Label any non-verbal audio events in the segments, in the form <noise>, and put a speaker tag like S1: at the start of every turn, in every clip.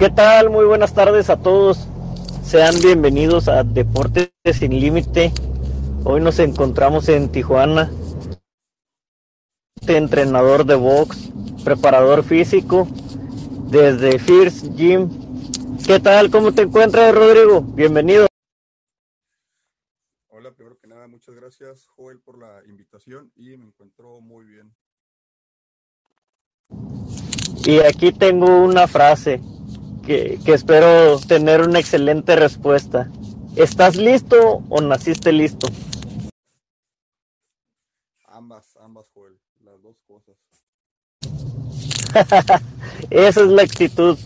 S1: ¿Qué tal? Muy buenas tardes a todos. Sean bienvenidos a Deportes sin Límite. Hoy nos encontramos en Tijuana. Entrenador de box, preparador físico desde First Gym. ¿Qué tal? ¿Cómo te encuentras, Rodrigo? Bienvenido.
S2: Hola, primero que nada, muchas gracias, Joel, por la invitación y me encuentro muy bien.
S1: Y aquí tengo una frase que, que espero tener una excelente respuesta. ¿Estás listo o naciste listo?
S2: Ambas, ambas, Joel, las dos cosas. <laughs>
S1: Esa es la actitud.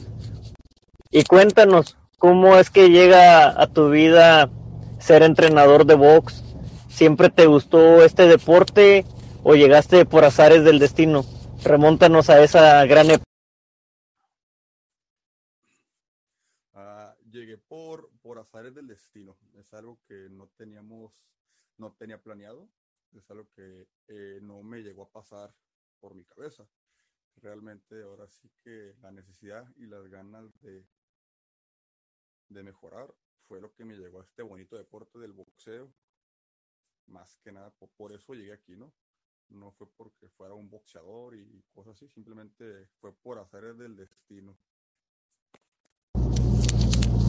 S1: Y cuéntanos, ¿cómo es que llega a tu vida ser entrenador de box? ¿Siempre te gustó este deporte o llegaste por azares del destino? Remóntanos a esa gran época.
S2: Ah, llegué por, por azares del destino. Es algo que no teníamos, no tenía planeado. Es algo que eh, no me llegó a pasar por mi cabeza. Realmente ahora sí que la necesidad y las ganas de, de mejorar fue lo que me llegó a este bonito deporte del boxeo. Más que nada, por, eso llegué aquí, ¿no? No fue porque fuera un boxeador y cosas así, simplemente fue por hacer del destino.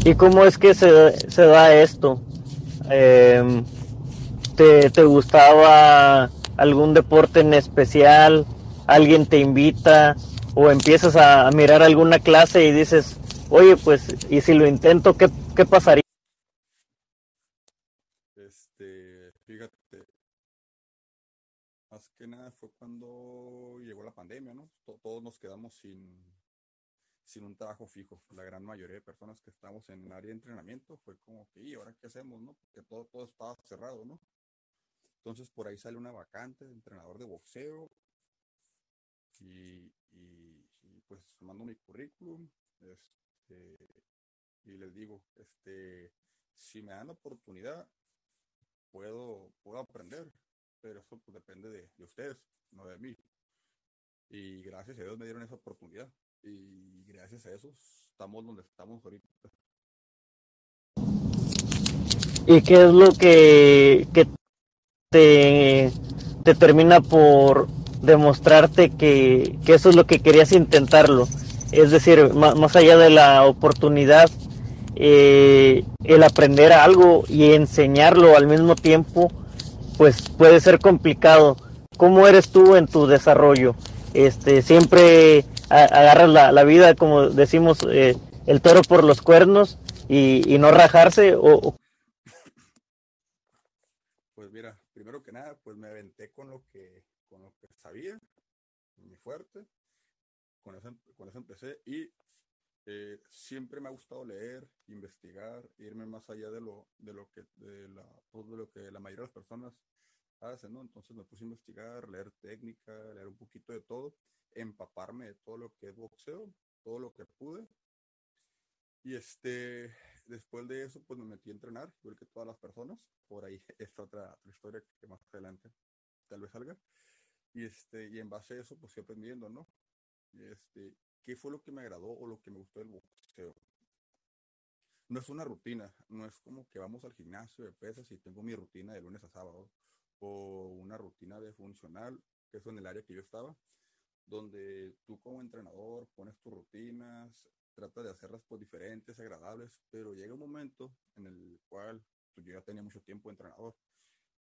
S1: ¿Y cómo es que se, se da esto? Eh, ¿te, ¿Te gustaba algún deporte en especial? ¿Alguien te invita? ¿O empiezas a, a mirar alguna clase y dices, oye, pues, ¿y si lo intento, qué, qué pasaría?
S2: Este, fíjate, más que nada fue cuando llegó la pandemia, ¿no? To- Todos nos quedamos sin, sin un trabajo fijo. La gran mayoría de personas que estamos en el área de entrenamiento fue como que, ¿y ahora qué hacemos, no? Porque todo, todo estaba cerrado, ¿no? Entonces por ahí sale una vacante de entrenador de boxeo y, y- y, pues mando mi currículum este, y les digo, este, si me dan la oportunidad, puedo, puedo aprender, pero eso pues depende de, de ustedes, no de mí. Y gracias a Dios me dieron esa oportunidad y gracias a eso estamos donde estamos ahorita.
S1: ¿Y qué es lo que, que te, te termina por demostrarte que, que eso es lo que querías intentarlo? Es decir, ma- más allá de la oportunidad, eh, el aprender algo y enseñarlo al mismo tiempo, pues puede ser complicado. ¿Cómo eres tú en tu desarrollo? Este, siempre a- agarras la, la vida, como decimos, eh, el toro por los cuernos y, y no rajarse o,
S2: Pues mira, primero que nada, pues me aventé con lo que, con lo que sabía, mi fuerte, con eso, con eso empecé y eh, siempre me ha gustado leer, investigar, irme más allá de lo, de lo que, de pues, de lo que la mayoría de las personas hacen, ¿no? Entonces me puse a investigar, leer técnica, leer un poquito de todo, empaparme de todo lo que es boxeo, todo lo que pude. Y este, después de eso, pues me metí a entrenar, igual que todas las personas. Por ahí <laughs> es otra, otra historia que más adelante tal vez salga. Y este, y en base a eso, pues fui aprendiendo, ¿no? Este, ¿qué fue lo que me agradó o lo que me gustó del boxeo? No es una rutina, no es como que vamos al gimnasio de pesas y tengo mi rutina de lunes a sábado, o una rutina de funcional, que es en el área que yo estaba, donde tú como entrenador pones tus rutinas, tratas de hacerlas pues diferentes, agradables, pero llega un momento en el cual pues, yo ya tenía mucho tiempo de entrenador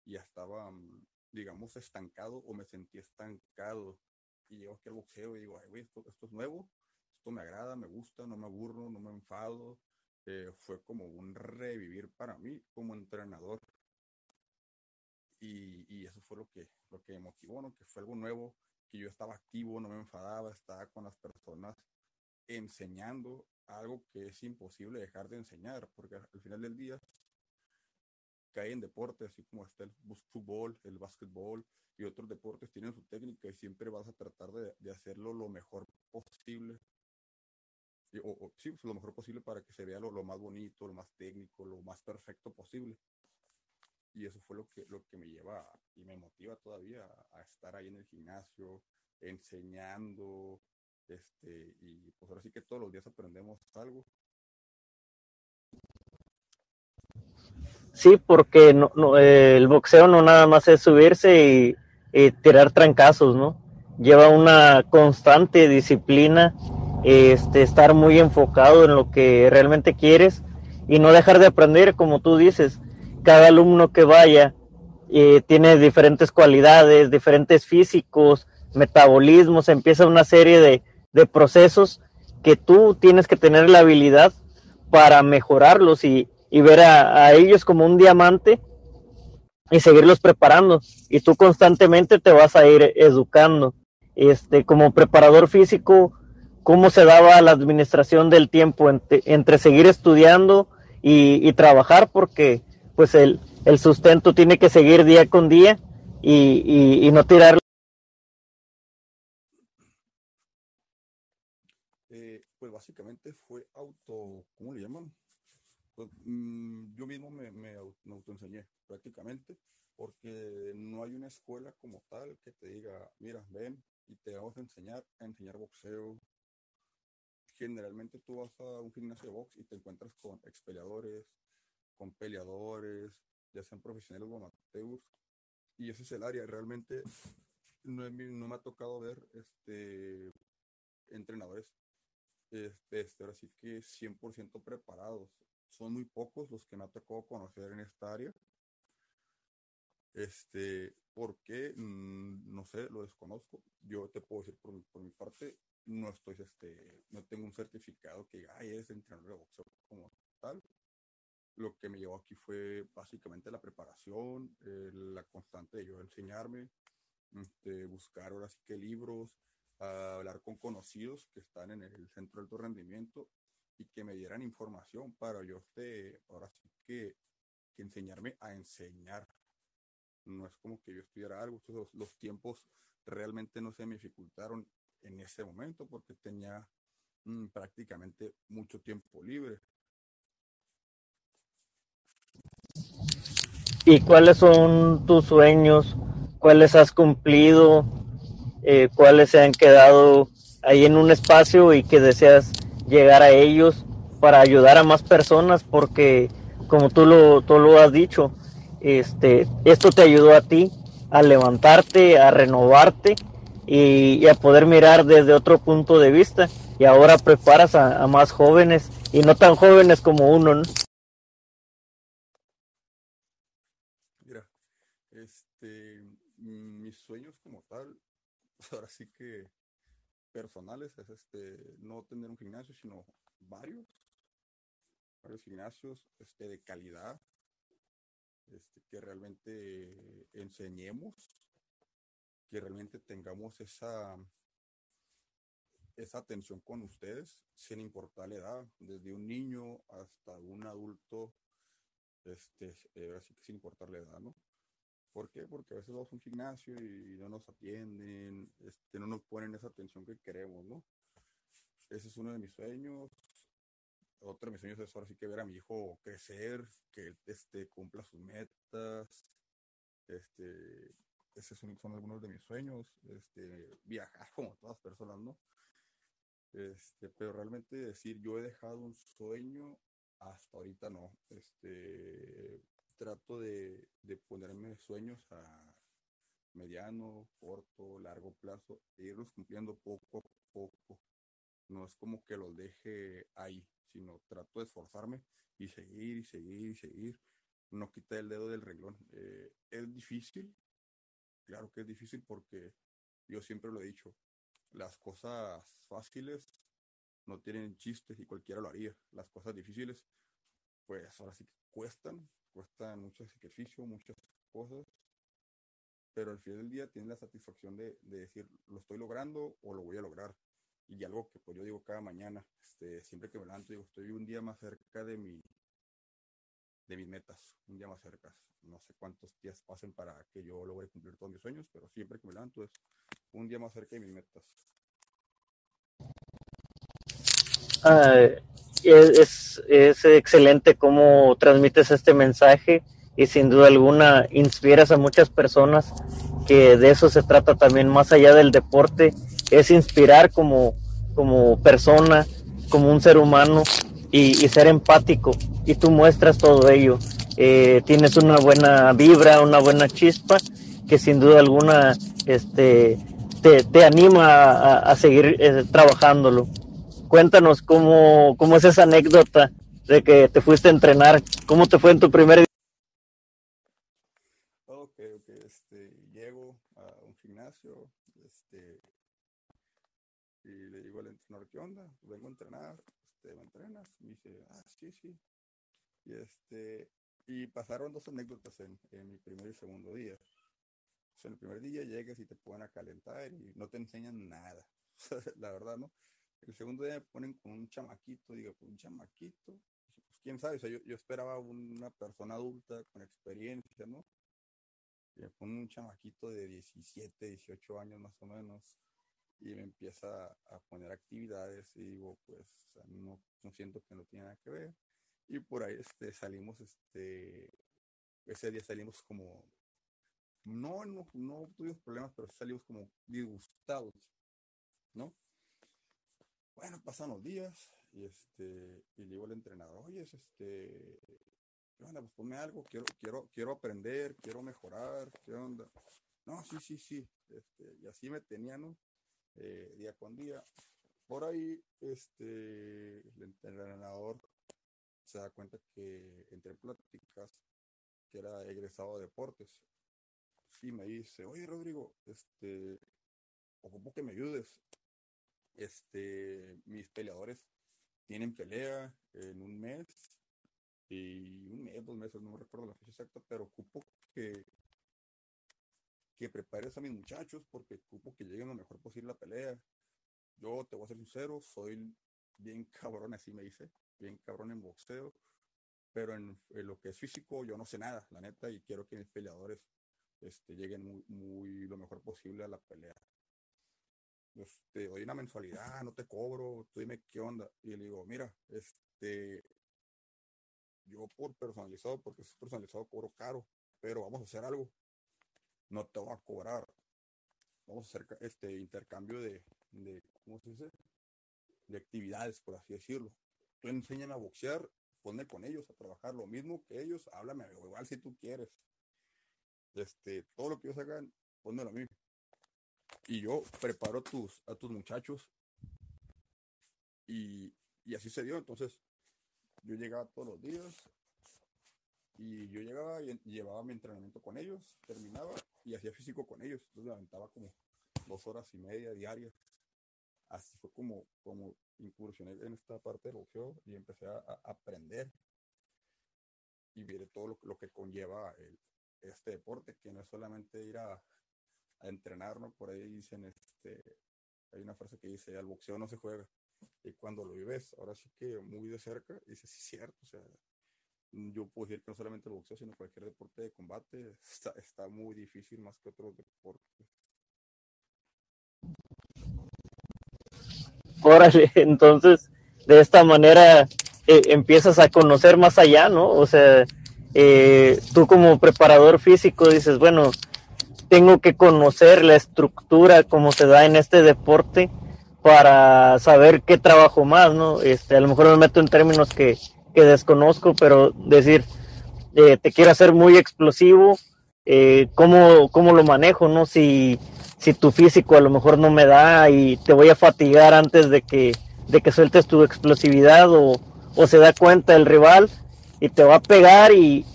S2: y ya estaba, mm, digamos, estancado o me sentí estancado. Y llego aquí al boxeo y digo, ay, güey, esto, esto es nuevo, esto me agrada, me gusta, no me aburro, no me enfado. Eh, fue como un revivir para mí como entrenador. Y, y eso fue lo que, lo que me motivó, ¿no? Que fue algo nuevo, que yo estaba activo, no me enfadaba, estaba con las personas enseñando algo que es imposible dejar de enseñar, porque al final del día cae en deportes, así como está el fútbol, el básquetbol y otros deportes tienen su técnica y siempre vas a tratar de, de hacerlo lo mejor posible. O, o, sí, pues, lo mejor posible para que se vea lo, lo más bonito, lo más técnico, lo más perfecto posible. Y eso fue lo que, lo que me lleva y me motiva todavía a, estar ahí en el gimnasio, enseñando, Este, y pues ahora sí que todos los días aprendemos algo.
S1: Sí, porque no, no, el boxeo no nada más es subirse y, tirar trancazos, ¿no? Lleva una constante disciplina, este, estar muy enfocado en lo que realmente quieres y no dejar de aprender, como tú dices. Cada alumno que vaya eh, tiene diferentes cualidades, diferentes físicos, metabolismos, empieza una serie de, de procesos que tú tienes que tener la habilidad para mejorarlos y, y ver a, ellos como un diamante y seguirlos preparando. Y tú constantemente te vas a ir educando. Este, como preparador físico, ¿cómo se daba la administración del tiempo entre, seguir estudiando y, trabajar? Porque pues el, el, sustento tiene que seguir día con día y, y no tirar
S2: pues básicamente fue auto, ¿cómo le llaman? Pues, mm, yo mismo me, me, autoenseñé prácticamente, porque no hay una escuela como tal que te diga, mira, ven y te vamos a enseñar a enseñar boxeo. Generalmente tú vas a un gimnasio de box y te encuentras con expeleadores, con peleadores, ya sean profesionales o amateurs, y ese es el área. Realmente no, no me ha tocado ver este entrenadores este, este, ahora sí que 100% preparados. Son muy pocos los que me ha tocado conocer en esta área. Este, ¿por qué? Mm, no sé, lo desconozco. Yo te puedo decir por, mi parte, no estoy, este, no tengo un certificado que diga, ay, es entrenador de boxeo como tal. Lo que me llevó aquí fue básicamente la preparación, eh, la constante de yo enseñarme, este, buscar ahora sí que libros, a hablar con conocidos que están en el centro de alto rendimiento y que me dieran información para yo, este, ahora sí que, que enseñarme a enseñar. No es como que yo estudiara algo, los, los tiempos realmente no se me dificultaron en ese momento porque tenía mm, prácticamente mucho tiempo libre.
S1: ¿Y cuáles son tus sueños? ¿Cuáles has cumplido? eh, cuáles se han quedado ahí en un espacio y que deseas llegar a ellos para ayudar a más personas porque como tú lo, tú lo has dicho, este, esto te ayudó a ti a levantarte, a renovarte y, a poder mirar desde otro punto de vista y ahora preparas a, a más jóvenes y no tan jóvenes como uno, ¿no?
S2: Mira, este, mis sueños como tal ahora sí que personales es este no tener un gimnasio, sino varios, varios gimnasios este, de calidad, este, que realmente enseñemos, que realmente tengamos esa, esa atención con ustedes, sin importar la edad, desde un niño hasta un adulto, este, eh, así que sin importar la edad, ¿no? ¿Por qué? Porque a veces vamos a un gimnasio y no nos atienden, este, no nos ponen esa atención que queremos, ¿no? Ese es uno de mis sueños. Otro de mis sueños es ahora sí que ver a mi hijo crecer, que este, cumpla sus metas. Este, esos son, son algunos de mis sueños. Este, viajar <laughs> como todas las personas, ¿no? Este, pero realmente decir yo he dejado un sueño, hasta ahorita no. Este, trato de, ponerme sueños a mediano, corto, largo plazo e irlos cumpliendo poco a poco. No es como que los deje ahí, sino trato de esforzarme y seguir y seguir y seguir. No quita el dedo del renglón. Eh, es difícil, claro que es difícil porque yo siempre lo he dicho, las cosas fáciles no tienen chistes y cualquiera lo haría. Las cosas difíciles, pues ahora sí cuestan, cuesta mucho sacrificio, muchas cosas, pero al final del día tienes la satisfacción de, decir, lo estoy logrando o lo voy a lograr. Y algo que pues yo digo cada mañana, este, siempre que me levanto, digo, estoy un día más cerca de mi, de mis metas, un día más cerca. No sé cuántos días pasen para que yo logre cumplir todos mis sueños, pero siempre que me levanto es un día más cerca de mis metas.
S1: Ah, es, es excelente cómo transmites este mensaje y sin duda alguna inspiras a muchas personas que de eso se trata también más allá del deporte, es inspirar como, como persona, como un ser humano y, ser empático. Y tú muestras todo ello. Eh, tienes una buena vibra, una buena chispa que sin duda alguna este, te, anima a, seguir eh, trabajándolo. Cuéntanos cómo, cómo es esa anécdota de que te fuiste a entrenar, cómo te fue en tu primer.
S2: Ok, ok, este, llego a un gimnasio, este, y le digo al entrenador, ¿qué onda? Vengo a entrenar, este, ¿me entrenas? Y me dice, ah, sí, sí. Y este, y pasaron dos anécdotas en, en mi primer y segundo día en el primer día llegas y te ponen a calentar y no te enseñan nada. <laughs> la verdad, ¿no? El segundo día me ponen con un chamaquito, digo, con un chamaquito. Pues quién sabe, o sea, yo, yo esperaba una persona adulta con experiencia, ¿no? Y me ponen un chamaquito de 17, 18 años más o menos y me empieza a poner actividades y digo, pues no, no siento que no tiene nada que ver. Y por ahí este, salimos, este, ese día salimos como no, no, no tuvimos problemas, pero salimos como disgustados, ¿no? Bueno, pasan los días y este, y le digo al entrenador, oye, este, bueno, pues ponme algo, quiero, quiero, quiero aprender, quiero mejorar, ¿qué onda? No, sí, sí, sí, este, y así me tenían, ¿no? Eh, día con día. Por ahí, este, el entrenador se da cuenta que entre pláticas, que era egresado de deportes, y me dice, oye Rodrigo, este, ocupo que me ayudes. Este, mis peleadores tienen pelea en un mes y un mes, dos meses, no recuerdo la fecha exacta, pero ocupo que, que prepares a mis muchachos porque ocupo que lleguen lo mejor posible a la pelea. Yo te voy a ser sincero, soy bien cabrón, así me dice, bien cabrón en boxeo, pero en, en, lo que es físico yo no sé nada, la neta, y quiero que mis peleadores este, lleguen muy, muy lo mejor posible a la pelea. Pues, te doy una mensualidad, no te cobro, tú dime qué onda. Y le digo, mira, este, yo por personalizado, porque es personalizado, cobro caro, pero vamos a hacer algo. No te voy a cobrar. Vamos a hacer este intercambio de, de ¿cómo se dice? De actividades, por así decirlo. Tú enséñame a boxear, ponme con ellos a trabajar lo mismo que ellos, háblame igual si tú quieres este, todo lo que ellos hagan, ponlo a mí. Y yo preparo a tus, a tus muchachos. Y, y así se dio. Entonces, yo llegaba todos los días. Y yo llegaba y, llevaba mi entrenamiento con ellos, terminaba y hacía físico con ellos. Entonces me aventaba como dos horas y media diarias. Así fue como, como incursioné en esta parte del boxeo y empecé a, aprender y vi todo lo, lo que conlleva el, este deporte, que no es solamente ir a, a entrenar. Por ahí dicen, este, hay una frase que dice, al boxeo no se juega. Y cuando lo vives, ahora sí que muy de cerca, dices, sí, cierto, o sea, yo puedo decir que no solamente el boxeo, sino cualquier deporte de combate está, está muy difícil más que otros deportes.
S1: Órale, <laughs> entonces, de esta manera eh, empiezas a conocer más allá, ¿no? O sea, eh, tú como preparador físico dices, bueno, tengo que conocer la estructura, como se da en este deporte, para saber qué trabajo más, ¿no? Este, a lo mejor me meto en términos que, que desconozco, pero decir, eh, te quiero hacer muy explosivo, eh, ¿cómo, ¿cómo, lo manejo, no? Si, si tu físico a lo mejor no me da y te voy a fatigar antes de que, de que sueltes tu explosividad o, o se da cuenta el rival y te va a pegar y,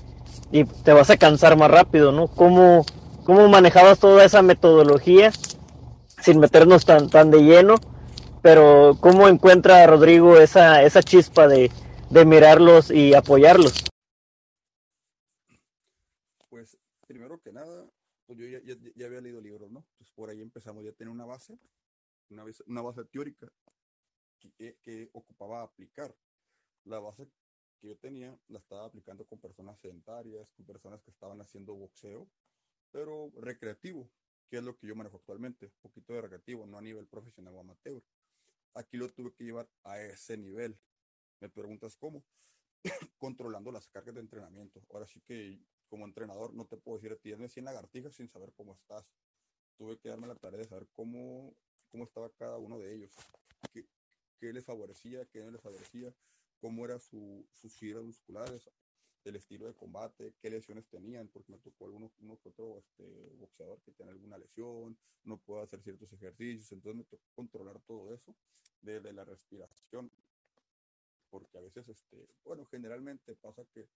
S1: te vas a cansar más rápido, ¿no? ¿Cómo, ¿Cómo manejabas toda esa metodología sin meternos tan, tan de lleno? Pero ¿cómo encuentra Rodrigo esa, esa chispa de, mirarlos y apoyarlos?
S2: Pues primero que nada, pues yo ya, había leído libros, ¿no? Pues por ahí empezamos ya a tener una base, una base, una base teórica que, que ocupaba aplicar. La base yo tenía la estaba aplicando con personas sedentarias, con personas que estaban haciendo boxeo, pero recreativo, que es lo que yo manejo actualmente, un poquito de recreativo, no a nivel profesional o amateur. Aquí lo tuve que llevar a ese nivel. Me preguntas cómo, <coughs> controlando las cargas de entrenamiento. Ahora sí que como entrenador no te puedo decir, tienes 100 lagartijas sin saber cómo estás. Tuve que darme la tarea de saber cómo, cómo estaba cada uno de ellos. qué, qué les favorecía, qué no les favorecía, cómo eran su, sus fibras musculares, el estilo de combate, qué lesiones tenían, porque me tocó alguno, uno que otro este, boxeador que tiene alguna lesión, no puede hacer ciertos ejercicios, entonces me tocó controlar todo eso, desde la respiración, porque a veces, este, bueno, generalmente pasa que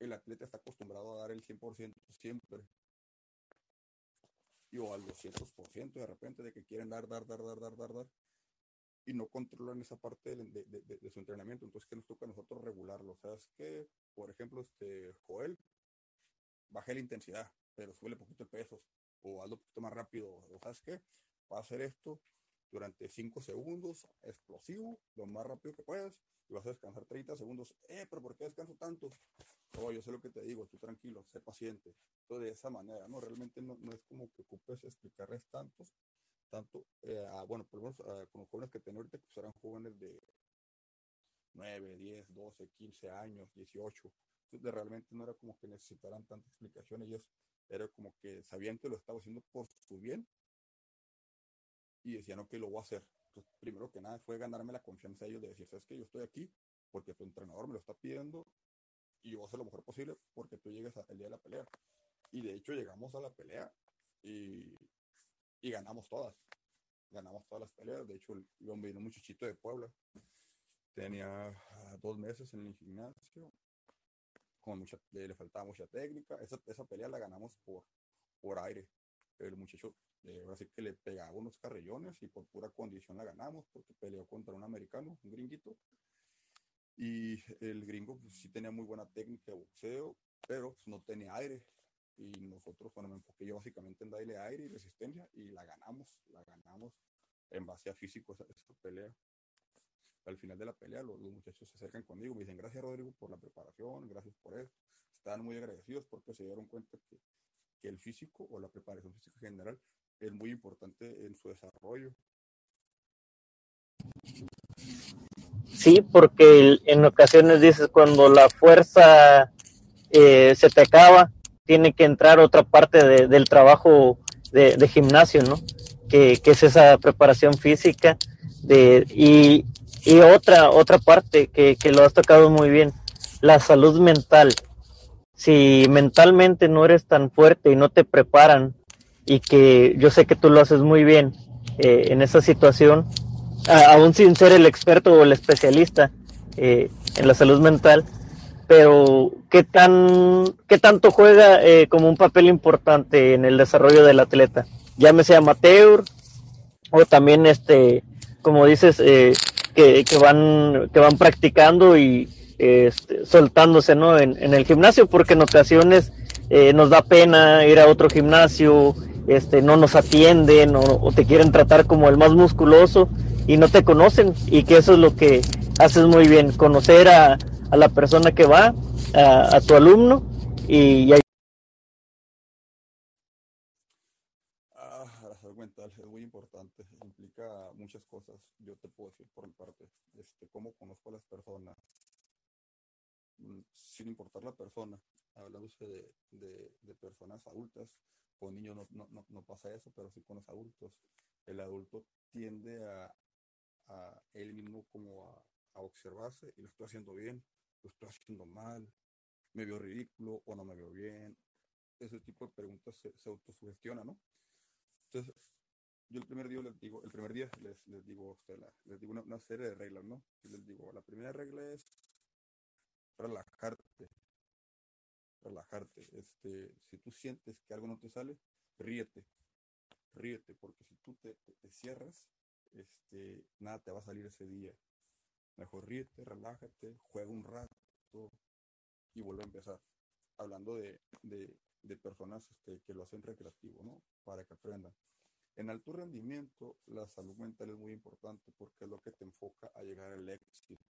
S2: el atleta está acostumbrado a dar el 100% siempre, y o al 200% de repente de que quieren dar, dar, dar, dar, dar, dar, dar, y no controlan esa parte de, de, de, de, su entrenamiento. Entonces, que nos toca a nosotros regularlo? O sea, es que, por ejemplo, este Joel, baje la intensidad, pero sube un poquito de pesos, o hazlo un poquito más rápido. O sabes qué, va a hacer esto durante 5 segundos, explosivo, lo más rápido que puedas, y vas a descansar 30 segundos. Eh, pero ¿por qué descanso tanto? Oh, yo sé lo que te digo, tú tranquilo, sé paciente. Entonces, de esa manera, ¿no? Realmente no, no es como que ocupes explicarles tantos, tanto, eh, a, bueno, por lo menos uh, con los jóvenes que tengo ahorita, pues eran jóvenes de 9, 10, 12, 15 años, 18. Entonces, realmente no era como que necesitaran tanta explicación. Ellos era como que sabían que lo estaba haciendo por su bien y decían, ok, lo voy a hacer. Entonces, primero que nada fue ganarme la confianza de ellos de decir, sabes que yo estoy aquí porque tu entrenador me lo está pidiendo y yo voy a hacer lo mejor posible porque tú llegues al día de la pelea. Y de hecho llegamos a la pelea y y ganamos todas. Ganamos todas las peleas. De hecho, yo vino un muchachito de Puebla. Tenía dos meses en el gimnasio. Con mucha, le, faltaba mucha técnica. Esa, esa, pelea la ganamos por, por aire. El muchacho, eh, ahora sí que le pegaba unos carrillones y por pura condición la ganamos porque peleó contra un americano, un gringuito. Y el gringo pues, sí tenía muy buena técnica de boxeo, pero pues, no tenía aire y nosotros, bueno, me enfoqué yo básicamente en darle aire y resistencia y la ganamos, la ganamos en base a físico esa, esa pelea. Al final de la pelea, los, los, muchachos se acercan conmigo, me dicen, gracias Rodrigo por la preparación, gracias por eso. Estaban muy agradecidos porque se dieron cuenta que, que el físico o la preparación física en general es muy importante en su desarrollo.
S1: Sí, porque en ocasiones dices, cuando la fuerza eh, se te acaba, tiene que entrar otra parte de, del trabajo de, gimnasio, ¿no? Que, es esa preparación física de, y, otra, otra parte que, lo has tocado muy bien, la salud mental. Si mentalmente no eres tan fuerte y no te preparan y que yo sé que tú lo haces muy bien eh, en esa situación, aún sin ser el experto o el especialista eh, en la salud mental, pero ¿qué, tan, qué tanto juega eh, como un papel importante en el desarrollo del atleta? Llámese amateur o también, este, como dices, eh, que, que, van, que van practicando y este, soltándose ¿no? en, el gimnasio, porque en ocasiones eh, nos da pena ir a otro gimnasio, este, no nos atienden o te quieren tratar como el más musculoso y no te conocen y que eso es lo que haces muy bien, conocer a, a la persona que va, a, a tu alumno y, y
S2: ah, la salud mental es muy importante, implica muchas cosas. Yo te puedo decir por mi parte, este, cómo conozco a las personas, sin importar la persona, hablándose de, de, de personas adultas, con niños no, no, no, pasa eso, pero sí con los adultos. El adulto tiende a, a él mismo como a, a observarse y lo estoy haciendo bien, lo estoy haciendo mal, me veo ridículo o no me veo bien. Ese tipo de preguntas se, se autosugestiona, ¿no? Entonces, yo el primer día les digo, el primer día les, les digo a usted, la, les digo una, una, serie de reglas, ¿no? Les digo, la primera regla es relajarte, relajarte. Este, si tú sientes que algo no te sale, ríete, ríete, porque si tú te, te, te cierras, este, nada te va a salir ese día. Mejor ríete, relájate, juega un rato y vuelve a empezar. Hablando de, de, de personas este, que lo hacen recreativo, ¿no? Para que aprendan. En alto rendimiento, la salud mental es muy importante porque es lo que te enfoca a llegar al éxito.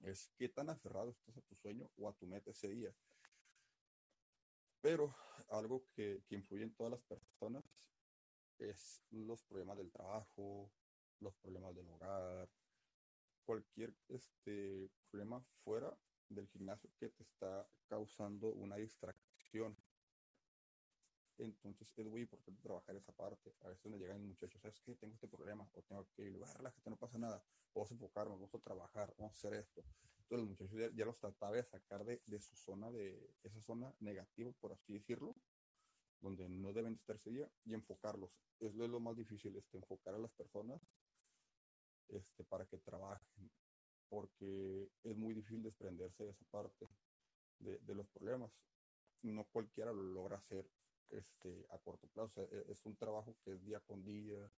S2: Es qué tan aferrado estás a tu sueño o a tu meta ese día. Pero algo que, que influye en todas las personas es los problemas del trabajo, los problemas del hogar, cualquier este, problema fuera del gimnasio que te está causando una distracción. Entonces es muy importante trabajar esa parte. A veces me llegan muchachos, ¿sabes qué? Tengo este problema, o tengo que ir, relájate, no pasa nada, vamos a enfocarnos, vamos a trabajar, vamos a hacer esto. Entonces los muchachos ya, ya los trataba de sacar de, de, su zona, de esa zona negativa, por así decirlo, donde no deben estar ese día, y enfocarlos. Eso es lo más difícil, este, enfocar a las personas este, para que trabajen, porque es muy difícil desprenderse de esa parte de, de los problemas. No cualquiera lo logra hacer este, a corto plazo. E, es un trabajo que es día con día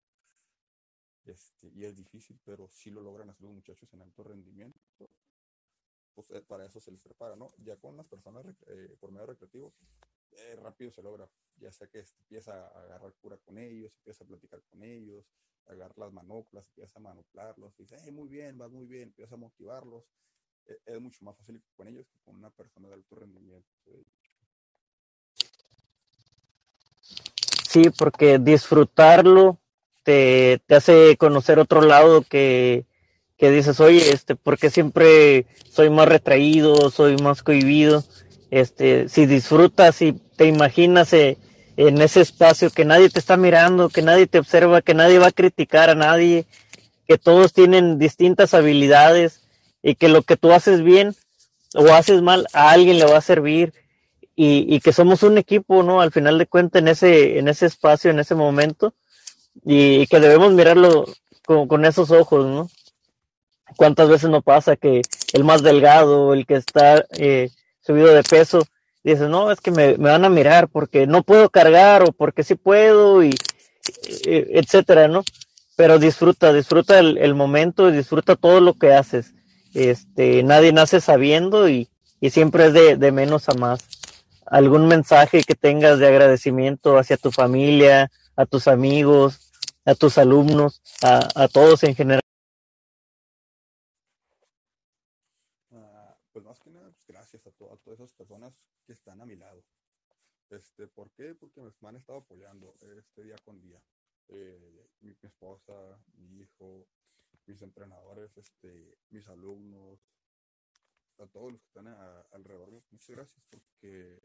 S2: este, y es difícil, pero si lo logran hacer los muchachos en alto rendimiento. Pues eh, para eso se les prepara, ¿no? Ya con las personas eh, por medio recreativo, eh, rápido se logra, ya sea que empieza a agarrar cura con ellos, empieza a platicar con ellos, agarrar las manoplas, empieza a manoplarlos, dice, hey, muy bien, vas muy bien, empieza a motivarlos. E, es mucho más fácil con ellos que con una persona de alto rendimiento.
S1: Sí, porque disfrutarlo te, te hace conocer otro lado que, que dices, oye, este, porque siempre soy más retraído, soy más cohibido. Este, si disfrutas y te imaginas eh, en ese espacio que nadie te está mirando, que nadie te observa, que nadie va a criticar a nadie, que todos tienen distintas habilidades y que lo que tú haces bien o haces mal a alguien le va a servir y, y, que somos un equipo, ¿no? Al final de cuentas, en ese, en ese espacio, en ese momento, y, que debemos mirarlo con, con, esos ojos, ¿no? ¿Cuántas veces no pasa que el más delgado, el que está eh, subido de peso, dice, no, es que me, me, van a mirar porque no puedo cargar o porque sí puedo, y, etcétera, ¿no? Pero disfruta, disfruta el, el momento y disfruta todo lo que haces. Este, nadie nace sabiendo y, y siempre es de, de menos a más algún mensaje que tengas de agradecimiento hacia tu familia, a tus amigos, a tus alumnos, a, a todos en general.
S2: Uh, pues más que nada, pues gracias a, to a, todas esas personas que están a mi lado. ¿Por qué? Porque me, han estado apoyando este día con día. Eh, mi, mi, esposa, mi hijo, mis entrenadores, este, mis alumnos, a todos los que están a, alrededor. Muchas gracias porque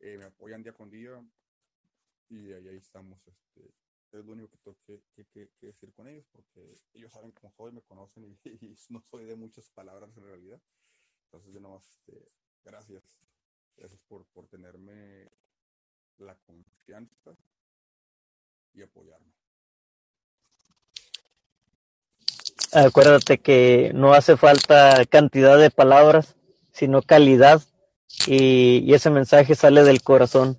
S2: eh, me apoyan día con día y ahí, estamos. Este, es lo único que tengo que, decir con ellos porque ellos saben cómo soy, me conocen y, <laughs> no soy de muchas palabras en realidad. Entonces, de nuevo, este, gracias. Gracias por, por tenerme la confianza y apoyarme.
S1: Acuérdate que no hace falta cantidad de palabras, sino calidad y, ese mensaje sale del corazón.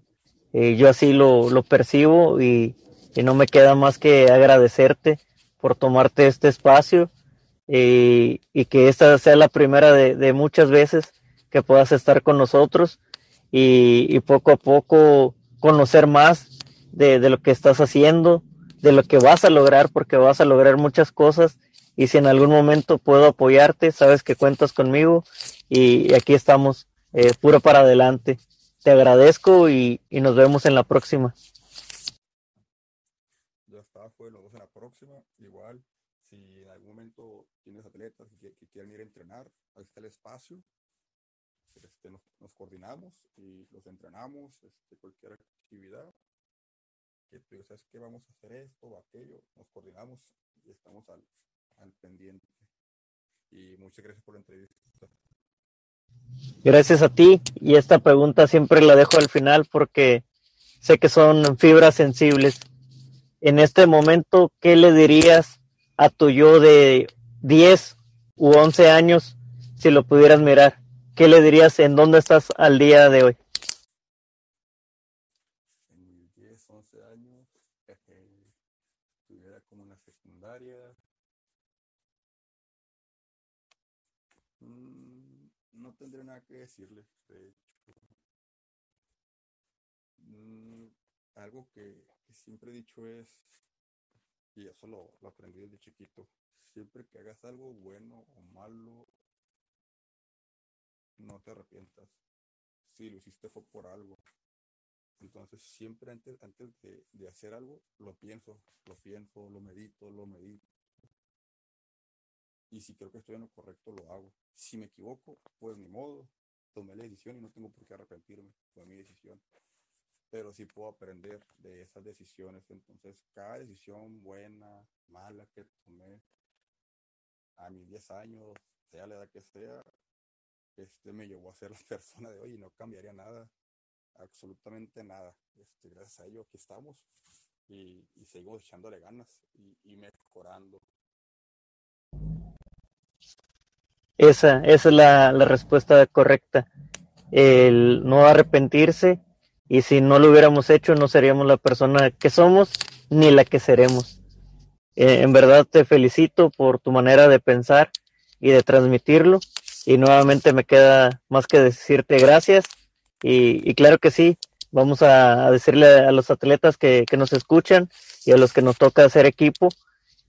S1: Eh, yo así lo, lo percibo y, no me queda más que agradecerte por tomarte este espacio y, que esta sea la primera de, muchas veces que puedas estar con nosotros y poco a poco conocer más de, de, lo que estás haciendo, de lo que vas a lograr, porque vas a lograr muchas cosas y si en algún momento puedo apoyarte, sabes que cuentas conmigo y, aquí estamos eh, puro para adelante. Te agradezco y, y, nos vemos en la próxima.
S2: Ya está, pues nos vemos en la próxima. Igual, si en algún momento tienes atletas que, que quieren ir a entrenar, ahí está el espacio. Este, nos, coordinamos y los entrenamos, este, cualquier actividad. Que tú sabes que vamos a hacer esto o aquello, nos coordinamos y estamos al, al pendiente. Y muchas gracias por la entrevista.
S1: Gracias a ti. Y esta pregunta siempre la dejo al final porque sé que son fibras sensibles. En este momento, ¿qué le dirías a tu yo de 10 u 11 años si lo pudieras mirar? ¿Qué le dirías en dónde estás al día de hoy?
S2: En 10, 11 años, eh, estuviera como en la secundaria. Mm, no tendré nada que decirle. De hecho, mm, algo que, siempre he dicho es, y eso lo, aprendí desde chiquito, siempre que hagas algo bueno o malo, no te arrepientas. Si lo hiciste fue por algo. Entonces siempre antes, antes de, de hacer algo, lo pienso, lo pienso, lo medito, lo medito y si creo que estoy en lo correcto, lo hago. Si me equivoco, pues ni modo, tomé la decisión y no tengo por qué arrepentirme, fue mi decisión. pero sí puedo aprender de esas decisiones. Entonces, cada decisión buena, mala que tomé a mis 10 años, sea la edad que sea, este me llevó a ser la <laughs> persona de hoy y no cambiaría nada, absolutamente nada. Este, gracias a ello aquí estamos y, y seguimos echándole ganas y, mejorando.
S1: Esa, esa es la, la, respuesta correcta. El no arrepentirse y si no lo hubiéramos hecho no seríamos la persona que somos ni la que seremos. Eh, en verdad te felicito por tu manera de pensar y de transmitirlo y nuevamente me queda más que decirte gracias y, claro que sí, vamos a, a decirle a los atletas que, que, nos escuchan y a los que nos toca hacer equipo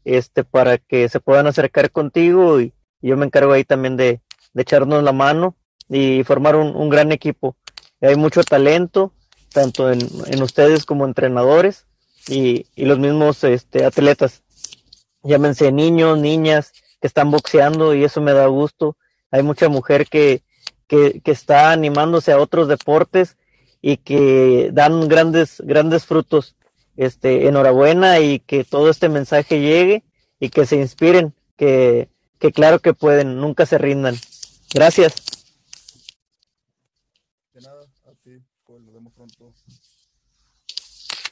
S1: este para que se puedan acercar contigo y, yo me encargo ahí también de, de echarnos la mano y formar un, un, gran equipo. Hay mucho talento, tanto en, en ustedes como entrenadores y, y, los mismos este, atletas. Llámense niños, niñas que están boxeando y eso me da gusto. Hay mucha mujer que, que, que está animándose a otros deportes y que dan grandes, grandes frutos. Este, enhorabuena y que todo este mensaje llegue y que se inspiren, que, que claro que pueden, nunca se rindan. Gracias.